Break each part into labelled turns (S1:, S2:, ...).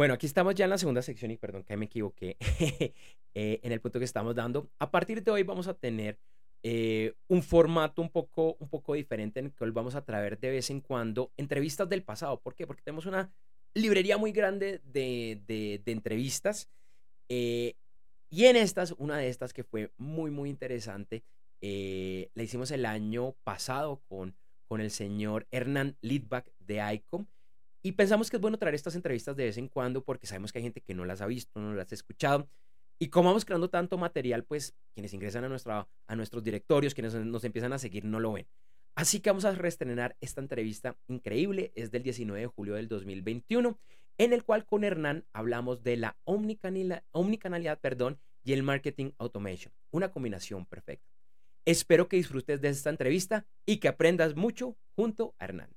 S1: Bueno, aquí estamos ya en la segunda sección y perdón que me equivoqué eh, en el punto que estamos dando. A partir de hoy vamos a tener eh, un formato un poco, un poco diferente en el hoy vamos a traer de vez en cuando entrevistas del pasado. ¿Por qué? Porque tenemos una librería muy grande de, de, entrevistas. Eh, y en estas, una de estas que fue muy, muy interesante, la hicimos el año pasado con, con el señor Hernán Lidbach de ICOM. Y pensamos que es bueno traer estas entrevistas de vez en cuando porque sabemos que hay gente que no las ha visto, no las ha escuchado. Y como vamos creando tanto material, pues quienes ingresan a, nuestra, a nuestros directorios, quienes nos empiezan a seguir, no lo ven. Así que vamos a reestrenar esta entrevista increíble, es del 19 de julio del 2021, en el cual con Hernán hablamos de la omnicanalidad, perdón, y el marketing automation, una combinación perfecta. Espero que disfrutes de esta entrevista y que aprendas mucho junto a Hernán.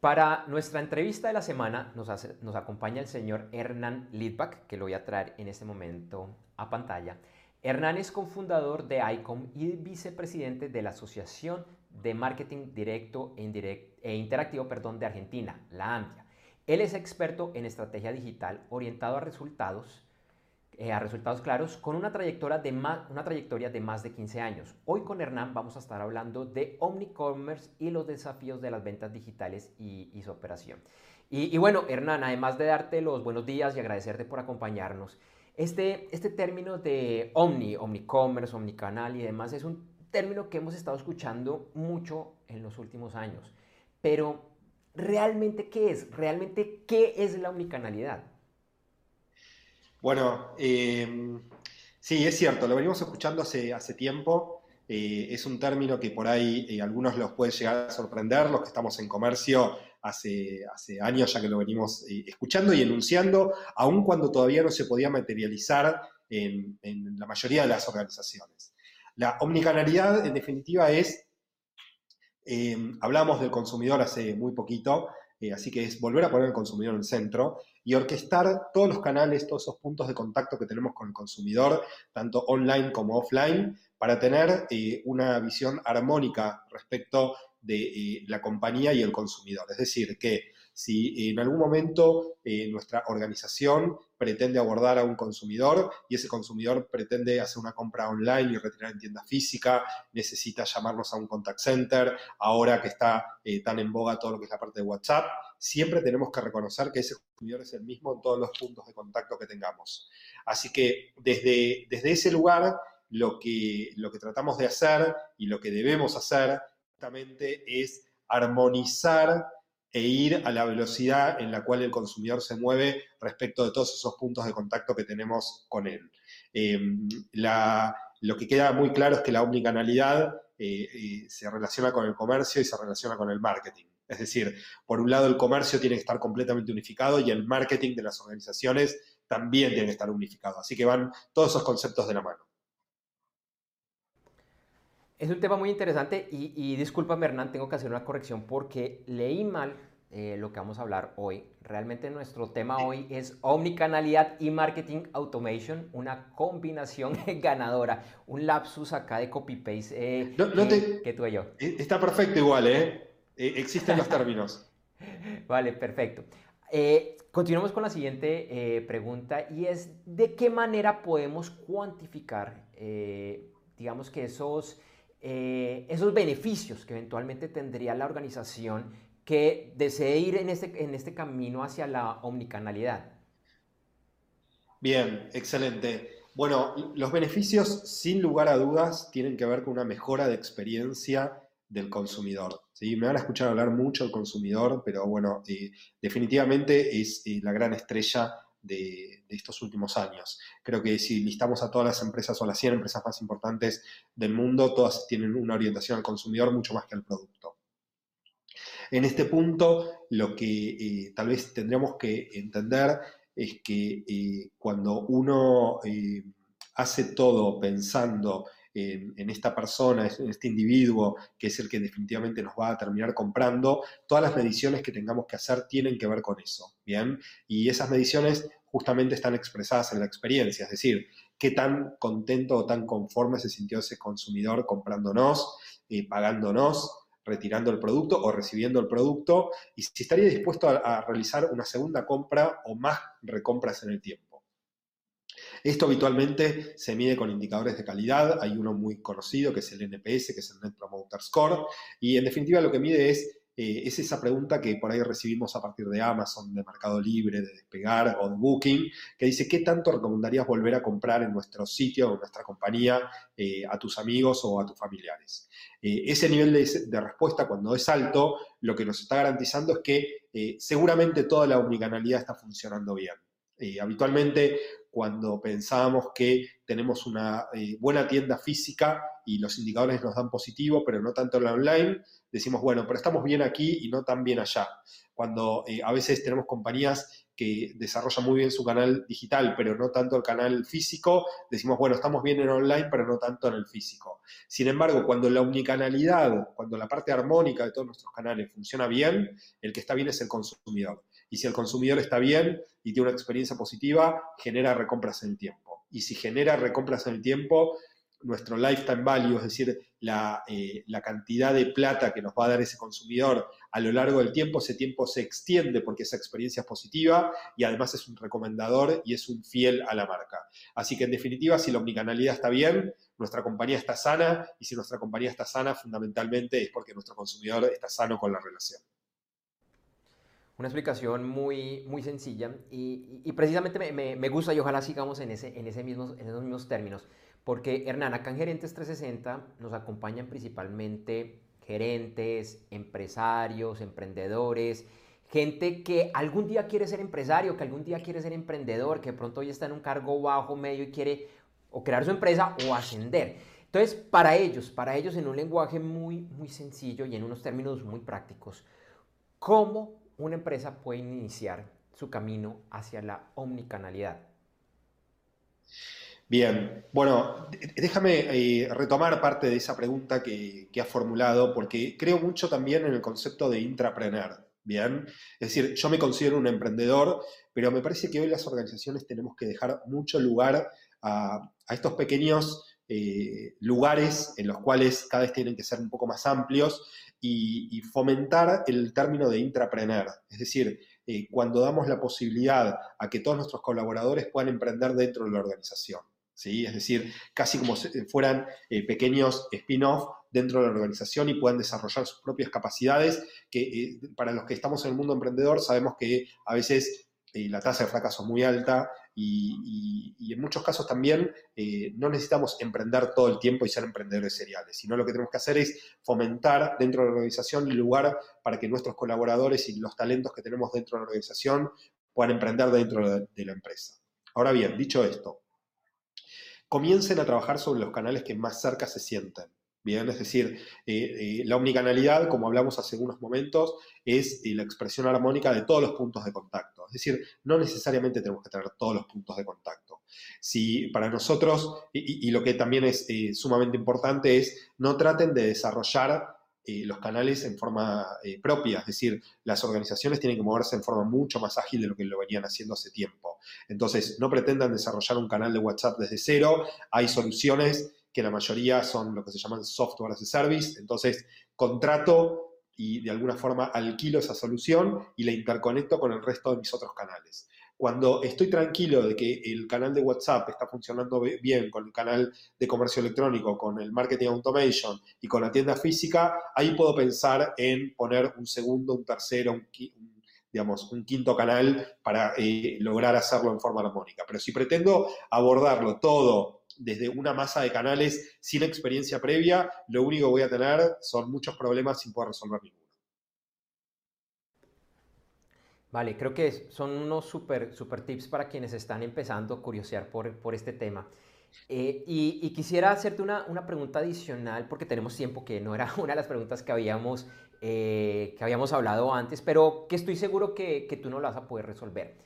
S1: Para nuestra entrevista de la semana nos, acompaña el señor Hernán Lidbach, que lo voy a traer en este momento a pantalla. Hernán es cofundador de ICOM y vicepresidente de la Asociación de Marketing Directo e, e Interactivo perdón, de Argentina, la AMIA. Él es experto en estrategia digital orientado a resultados eh, a resultados claros con una trayectoria, de más, una trayectoria de más de 15 años. Hoy con Hernán vamos a estar hablando de Omnicommerce y los desafíos de las ventas digitales y, su operación. Y, bueno, Hernán, además de darte los buenos días y agradecerte por acompañarnos, este, este término de Omni, Omnicommerce, Omnicanal y demás es un término que hemos estado escuchando mucho en los últimos años. Pero, ¿realmente qué es? ¿Realmente qué es la omnicanalidad?
S2: Bueno, em, sí, es cierto, lo venimos escuchando hace, hace tiempo. Eh, es un término que por ahí eh, algunos los puede llegar a sorprender, los que estamos en comercio hace, hace años ya que lo venimos eh, escuchando y enunciando, aun cuando todavía no se podía materializar en, en la mayoría de las organizaciones. La omnicanalidad, en definitiva, es, em, hablamos del consumidor hace muy poquito, así que es volver a poner al consumidor en el centro y orquestar todos los canales, todos esos puntos de contacto que tenemos con el consumidor, tanto online como offline, para tener eh, una visión armónica respecto de eh, la compañía y el consumidor. Es decir, que si en algún momento eh, nuestra organización pretende abordar a un consumidor y ese consumidor pretende hacer una compra online y retirar en tienda física, necesita llamarnos a un contact center, ahora que está eh, tan en boga todo lo que es la parte de WhatsApp, siempre tenemos que reconocer que ese consumidor es el mismo en todos los puntos de contacto que tengamos. Así que desde, desde ese lugar, lo que, lo que tratamos de hacer y lo que debemos hacer justamente es armonizar e ir a la velocidad en la cual el consumidor se mueve respecto de todos esos puntos de contacto que tenemos con él. Em, lo que queda muy claro es que la omnicanalidad eh, eh, se relaciona con el comercio y se relaciona con el marketing. Es decir, por un lado el comercio tiene que estar completamente unificado y el marketing de las organizaciones también tiene que estar unificado. Así que van todos esos conceptos de la mano.
S1: Es un tema muy interesante y, y discúlpame Hernán, tengo que hacer una corrección porque leí mal eh, lo que vamos a hablar hoy. Realmente nuestro tema hoy es omnicanalidad y marketing automation, una combinación ganadora, un lapsus acá de copy-paste eh,
S2: eh, que tú y yo. Está perfecto igual, ¿eh? existen los términos.
S1: vale, perfecto. continuamos con la siguiente pregunta y es, ¿de qué manera podemos cuantificar, digamos que esos eh, esos beneficios que eventualmente tendría la organización que desee ir en este, en este camino hacia la omnicanalidad.
S2: Bien, excelente. Bueno, los beneficios, sin lugar a dudas, tienen que ver con una mejora de experiencia del consumidor. ¿sí? Me van a escuchar hablar mucho del consumidor, pero bueno, eh, definitivamente es eh, la gran estrella de, estos últimos años. Creo que si listamos a todas las empresas o las 100 empresas más importantes del mundo, todas tienen una orientación al consumidor mucho más que al producto. En este punto, lo que eh, tal vez tendríamos que entender es que eh, cuando uno eh, hace todo pensando en, esta persona, en este individuo, que es el que definitivamente nos va a terminar comprando, todas las mediciones que tengamos que hacer tienen que ver con eso, ¿bien? Y esas mediciones justamente están expresadas en la experiencia, es decir, qué tan contento o tan conforme se sintió ese consumidor comprándonos, eh, pagándonos, retirando el producto o recibiendo el producto, y si estaría dispuesto a realizar una segunda compra o más recompras en el tiempo. Esto habitualmente se mide con indicadores de calidad. Hay uno muy conocido que es el NPS, que es el Net Promoter Score. Y en definitiva lo que mide es, eh, es esa pregunta que por ahí recibimos a partir de Amazon, de Mercado Libre, de Despegar o de Booking, que dice, ¿qué tanto recomendarías volver a comprar en nuestro sitio o en nuestra compañía eh, a tus amigos o a tus familiares? Eh, ese nivel de, respuesta, cuando es alto, lo que nos está garantizando es que seguramente toda la omnicanalidad está funcionando bien. habitualmente cuando pensábamos que tenemos una eh, buena tienda física y los indicadores nos dan positivo, pero no tanto en la online, decimos, bueno, pero estamos bien aquí y no tan bien allá. Cuando eh, a veces tenemos compañías que desarrollan muy bien su canal digital, pero no tanto el canal físico, decimos, bueno, estamos bien en online, pero no tanto en el físico. Sin embargo, cuando la omnicanalidad, cuando la parte armónica de todos nuestros canales funciona bien, el que está bien es el consumidor. Y si el consumidor está bien y tiene una experiencia positiva, genera recompras en el tiempo. Y si genera recompras en el tiempo, nuestro lifetime value, es decir, la, eh, la, cantidad de plata que nos va a dar ese consumidor a lo largo del tiempo, ese tiempo se extiende porque esa experiencia es positiva y además es un recomendador y es un fiel a la marca. Así que en definitiva, si la omnicanalidad está bien, nuestra compañía está sana y si nuestra compañía está sana, fundamentalmente es porque nuestro consumidor está sano con la relación.
S1: Una explicación muy, muy sencilla y, precisamente me, gusta y ojalá sigamos en, ese, en, ese mismos, en esos mismos términos. Porque Hernán, acá en Gerentes 360 nos acompañan principalmente gerentes, empresarios, emprendedores, gente que algún día quiere ser empresario, que algún día quiere ser emprendedor, que pronto hoy está en un cargo bajo, medio y quiere o crear su empresa o ascender. Entonces, para ellos, para ellos en un lenguaje muy, muy sencillo y en unos términos muy prácticos, ¿cómo una empresa puede iniciar su camino hacia la omnicanalidad?
S2: Bien, bueno, déjame eh, retomar parte de esa pregunta que, que has formulado, porque creo mucho también en el concepto de intrapreneur. Bien, es decir, yo me considero un emprendedor, pero me parece que hoy las organizaciones tenemos que dejar mucho lugar a, estos pequeños eh, lugares en los cuales cada vez tienen que ser un poco más amplios y, fomentar el término de intrapreneur, es decir, eh, cuando damos la posibilidad a que todos nuestros colaboradores puedan emprender dentro de la organización. ¿sí? Es decir, casi como si fueran eh, pequeños spin-off dentro de la organización y puedan desarrollar sus propias capacidades, que eh, para los que estamos en el mundo emprendedor sabemos que a veces la tasa de fracaso es muy alta y, en muchos casos también eh, no necesitamos emprender todo el tiempo y ser emprendedores seriales, sino lo que tenemos que hacer es fomentar dentro de la organización el lugar para que nuestros colaboradores y los talentos que tenemos dentro de la organización puedan emprender dentro de la empresa. Ahora bien, dicho esto, comiencen a trabajar sobre los canales que más cerca se sienten. Es decir, eh, eh, la omnicanalidad, como hablamos hace unos momentos, es la expresión armónica de todos los puntos de contacto. Es decir, no necesariamente tenemos que tener todos los puntos de contacto. Si para nosotros, y, lo que también es eh, sumamente importante es, no traten de desarrollar eh, los canales en forma eh, propia, es decir, las organizaciones tienen que moverse en forma mucho más ágil de lo que lo venían haciendo hace tiempo. Entonces, no pretendan desarrollar un canal de WhatsApp desde cero, hay soluciones que la mayoría son lo que se llaman software as a service, entonces contrato y de alguna forma alquilo esa solución y la interconecto con el resto de mis otros canales. Cuando estoy tranquilo de que el canal de WhatsApp está funcionando bien con el canal de comercio electrónico, con el marketing automation y con la tienda física, ahí puedo pensar en poner un segundo, un tercero, un, digamos, un quinto canal para eh, lograr hacerlo en forma armónica. Pero si pretendo abordarlo todo desde una masa de canales sin experiencia previa, lo único que voy a tener son muchos problemas sin poder resolver ninguno.
S1: Vale, creo que son unos super, super tips para quienes están empezando a curiosear por, por este tema. Eh, y, quisiera hacerte una, una, pregunta adicional, porque tenemos tiempo que no era una de las preguntas que habíamos, eh, que habíamos hablado antes, pero que estoy seguro que, que tú no la vas a poder resolver.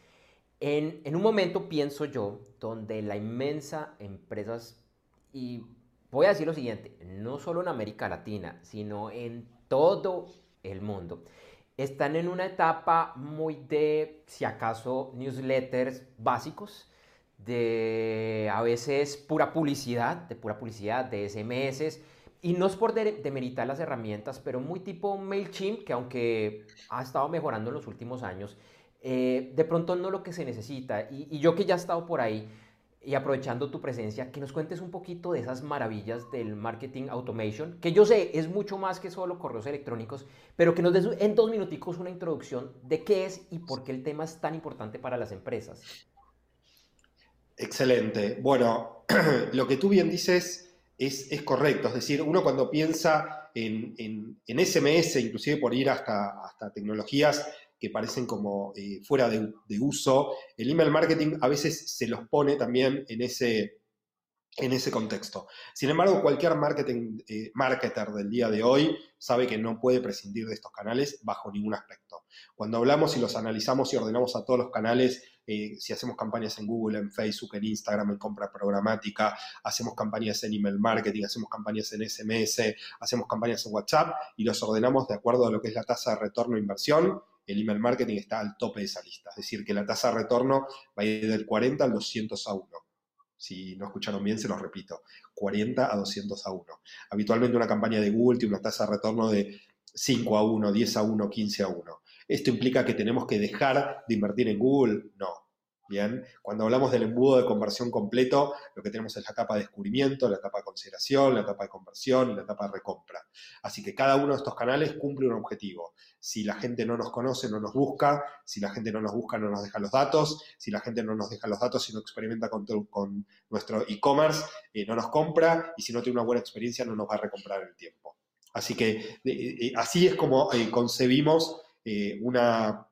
S1: En, un momento, pienso yo, donde la inmensa empresas, y voy a decir lo siguiente, no solo en América Latina, sino en todo el mundo, están en una etapa muy de, si acaso, newsletters básicos, de a veces pura publicidad, de pura publicidad, de SMS, y no es por demeritar las herramientas, pero muy tipo MailChimp, que aunque ha estado mejorando en los últimos años, eh, de pronto no lo que se necesita. Y, yo que ya he estado por ahí y aprovechando tu presencia, que nos cuentes un poquito de esas maravillas del marketing automation, que yo sé es mucho más que solo correos electrónicos, pero que nos des en dos minuticos una introducción de qué es y por qué el tema es tan importante para las empresas.
S2: Excelente. Bueno, lo que tú bien dices es, correcto. Es decir, uno cuando piensa en, SMS, inclusive por ir hasta, hasta tecnologías que parecen como eh, fuera de, uso, el email marketing a veces se los pone también en ese, en ese contexto. Sin embargo, cualquier marketing, eh, marketer del día de hoy sabe que no puede prescindir de estos canales bajo ningún aspecto. Cuando hablamos y los analizamos y ordenamos a todos los canales, eh, si hacemos campañas en Google, en Facebook, en Instagram, en compra programática, hacemos campañas en email marketing, hacemos campañas en SMS, hacemos campañas en WhatsApp y los ordenamos de acuerdo a lo que es la tasa de retorno de inversión, el email marketing está al tope de esa lista. Es decir, que la tasa de retorno va a ir del 40 al 200 a 1. Si no escucharon bien, se los repito. 40 a 200 a 1. Habitualmente una campaña de Google tiene una tasa de retorno de 5 a 1, 10 a 1, 15 a 1. ¿Esto implica que tenemos que dejar de invertir en Google? No. Bien, cuando hablamos del embudo de conversión completo, lo que tenemos es la etapa de descubrimiento, la etapa de consideración, la etapa de conversión la etapa de recompra. Así que cada uno de estos canales cumple un objetivo. Si la gente no nos conoce, no nos busca. Si la gente no nos busca, no nos deja los datos. Si la gente no nos deja los datos y no experimenta con, nuestro e-commerce, eh, no nos compra. Y si no tiene una buena experiencia, no nos va a recomprar el tiempo. Así que eh, eh, así es como concebimos una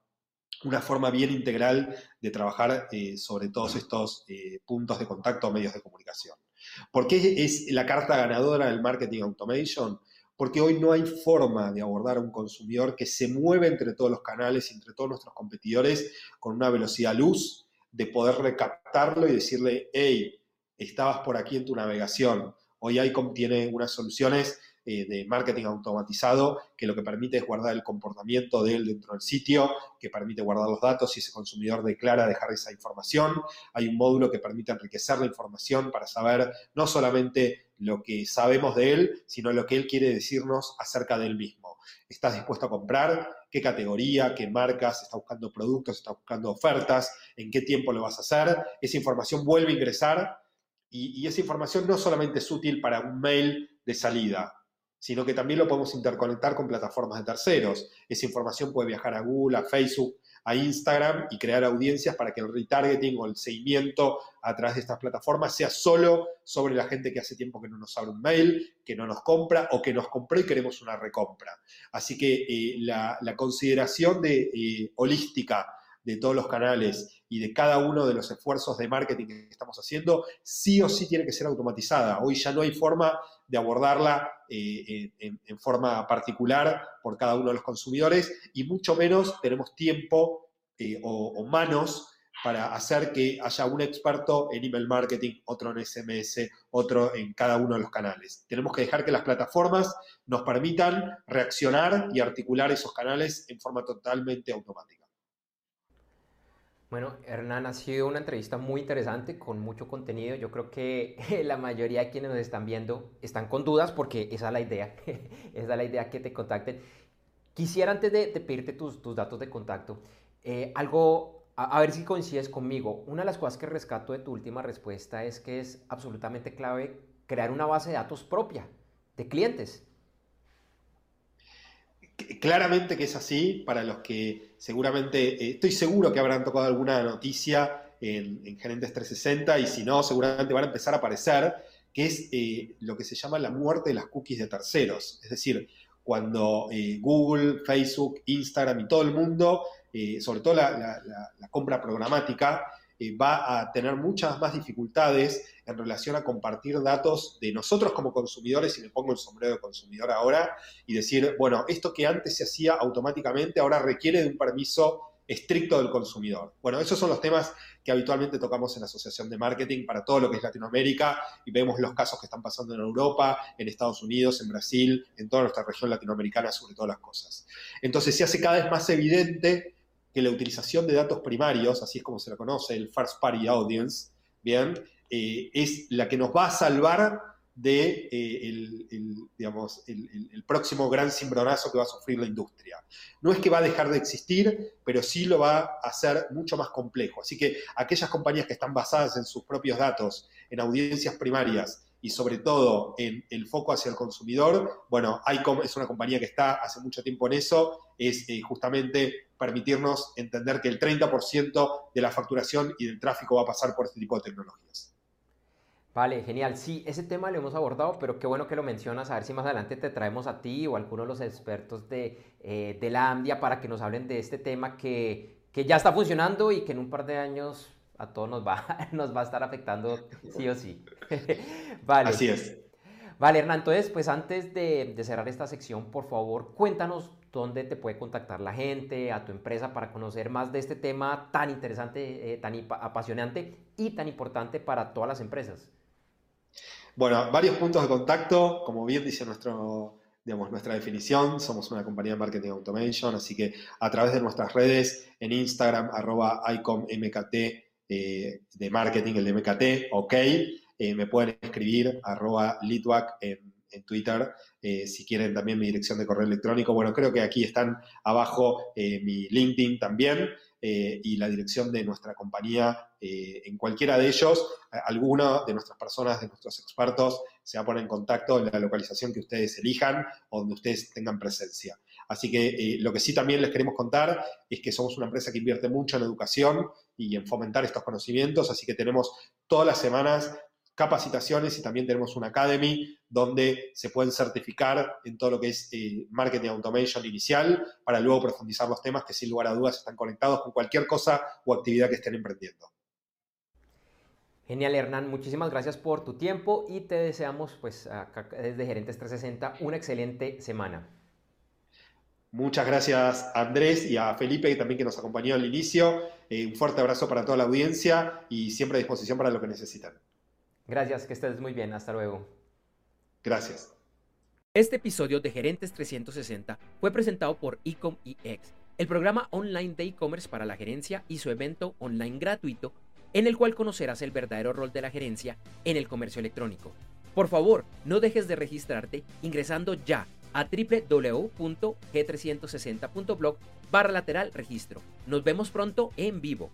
S2: una forma bien integral de trabajar eh, sobre todos estos eh, puntos de contacto o medios de comunicación. ¿Por qué es la carta ganadora del marketing automation? Porque hoy no hay forma de abordar a un consumidor que se mueve entre todos los canales y entre todos nuestros competidores con una velocidad luz, de poder recaptarlo y decirle, hey, estabas por aquí en tu navegación. Hoy ICOM tiene unas soluciones eh, de marketing automatizado que lo que permite es guardar el comportamiento de él dentro del sitio, que permite guardar los datos si ese consumidor declara dejar esa información. Hay un módulo que permite enriquecer la información para saber no solamente lo que sabemos de él, sino lo que él quiere decirnos acerca de él mismo. ¿Estás dispuesto a comprar? ¿Qué categoría? ¿Qué marcas? ¿Está buscando productos? ¿Está buscando ofertas? ¿En qué tiempo lo vas a hacer? Esa información vuelve a ingresar y esa información no solamente es útil para un mail de salida, sino que también lo podemos interconectar con plataformas de terceros. Esa información puede viajar a Google, a Facebook, a Instagram y crear audiencias para que el retargeting o el seguimiento a través de estas plataformas sea solo sobre la gente que hace tiempo que no nos abre un mail, que no nos compra o que nos compró y queremos una recompra. Así que eh, la, consideración de, eh, holística de todos los canales y de cada uno de los esfuerzos de marketing que estamos haciendo, sí o sí tiene que ser automatizada. Hoy ya no hay forma de abordarla eh, en, forma particular por cada uno de los consumidores y mucho menos tenemos tiempo eh, o, manos para hacer que haya un experto en email marketing, otro en SMS, otro en cada uno de los canales. Tenemos que dejar que las plataformas nos permitan reaccionar y articular esos canales en forma totalmente automática.
S1: Bueno, Hernán, ha sido una entrevista muy interesante, con mucho contenido. Yo creo que la mayoría de quienes nos están viendo están con dudas porque esa es la idea, esa es la idea que te contacten. Quisiera antes de, pedirte tus, datos de contacto, eh, algo, a, ver si coincides conmigo. Una de las cosas que rescato de tu última respuesta es que es absolutamente clave crear una base de datos propia de clientes.
S2: Claramente que es así, para los que seguramente, eh, estoy seguro que habrán tocado alguna noticia en, Gerentes 360 y si no, seguramente van a empezar a aparecer, que es eh, lo que se llama la muerte de las cookies de terceros. Es decir, cuando eh, Google, Facebook, Instagram y todo el mundo, sobre todo la compra programática, va a tener muchas más dificultades en relación a compartir datos de nosotros como consumidores, y me pongo el sombrero de consumidor ahora, y decir, bueno, esto que antes se hacía automáticamente ahora requiere de un permiso estricto del consumidor. Bueno, esos son los temas que habitualmente tocamos en la Asociación de Marketing para todo lo que es Latinoamérica y vemos los casos que están pasando en Europa, en Estados Unidos, en Brasil, en toda nuestra región latinoamericana sobre todas las cosas. Entonces se hace cada vez más evidente que la utilización de datos primarios, así es como se lo conoce, el First Party Audience, bien, eh, es la que nos va a salvar de eh, el, digamos, el, próximo gran cimbronazo que va a sufrir la industria. No es que va a dejar de existir, pero sí lo va a hacer mucho más complejo. Así que aquellas compañías que están basadas en sus propios datos, en audiencias primarias y sobre todo en el foco hacia el consumidor, bueno, ICOM es una compañía que está hace mucho tiempo en eso, es eh, justamente permitirnos entender que el 30% de la facturación y del tráfico va a pasar por este tipo de tecnologías.
S1: Vale, genial. Sí, ese tema lo hemos abordado, pero qué bueno que lo mencionas. A ver si más adelante te traemos a ti o a alguno de los expertos de, eh, de la AMDIA para que nos hablen de este tema que, que, ya está funcionando y que en un par de años a todos nos va, nos va a estar afectando sí o sí.
S2: vale. Así es.
S1: Vale, Hernán, entonces, pues antes de, de cerrar esta sección, por favor, cuéntanos dónde te puede contactar la gente, a tu empresa, para conocer más de este tema tan interesante, eh, tan apasionante y tan importante para todas las empresas.
S2: Bueno, varios puntos de contacto, como bien dice nuestro, digamos, nuestra definición, somos una compañía de marketing automation, así que a través de nuestras redes, en Instagram, arroba ICOMMKT eh, de marketing, el de MKT, ok, eh, me pueden escribir arroba Litwac en, Twitter, eh, si quieren también mi dirección de correo electrónico. Bueno, creo que aquí están abajo mi LinkedIn también. Eh, y la dirección de nuestra compañía eh, en cualquiera de ellos. Alguna de nuestras personas, de nuestros expertos, se va a poner en contacto en la localización que ustedes elijan o donde ustedes tengan presencia. Así que eh, lo que sí también les queremos contar es que somos una empresa que invierte mucho en educación y en fomentar estos conocimientos, así que tenemos todas las semanas capacitaciones y también tenemos una academy donde se pueden certificar en todo lo que es eh, marketing automation inicial para luego profundizar los temas que sin lugar a dudas están conectados con cualquier cosa o actividad que estén emprendiendo.
S1: Genial, Hernán. Muchísimas gracias por tu tiempo y te deseamos, pues, acá desde Gerentes 360, una excelente semana.
S2: Muchas gracias a Andrés y a Felipe también que nos acompañó al inicio. Eh, un fuerte abrazo para toda la audiencia y siempre a disposición para lo que necesitan.
S1: Gracias, que estés muy bien. Hasta luego.
S2: Gracias.
S1: Este episodio de Gerentes 360 fue presentado por Ecom EX, el programa online de e-commerce para la gerencia y su evento online gratuito en el cual conocerás el verdadero rol de la gerencia en el comercio electrónico. Por favor, no dejes de registrarte ingresando ya a www.g360.blog barra lateral registro. Nos vemos pronto en vivo.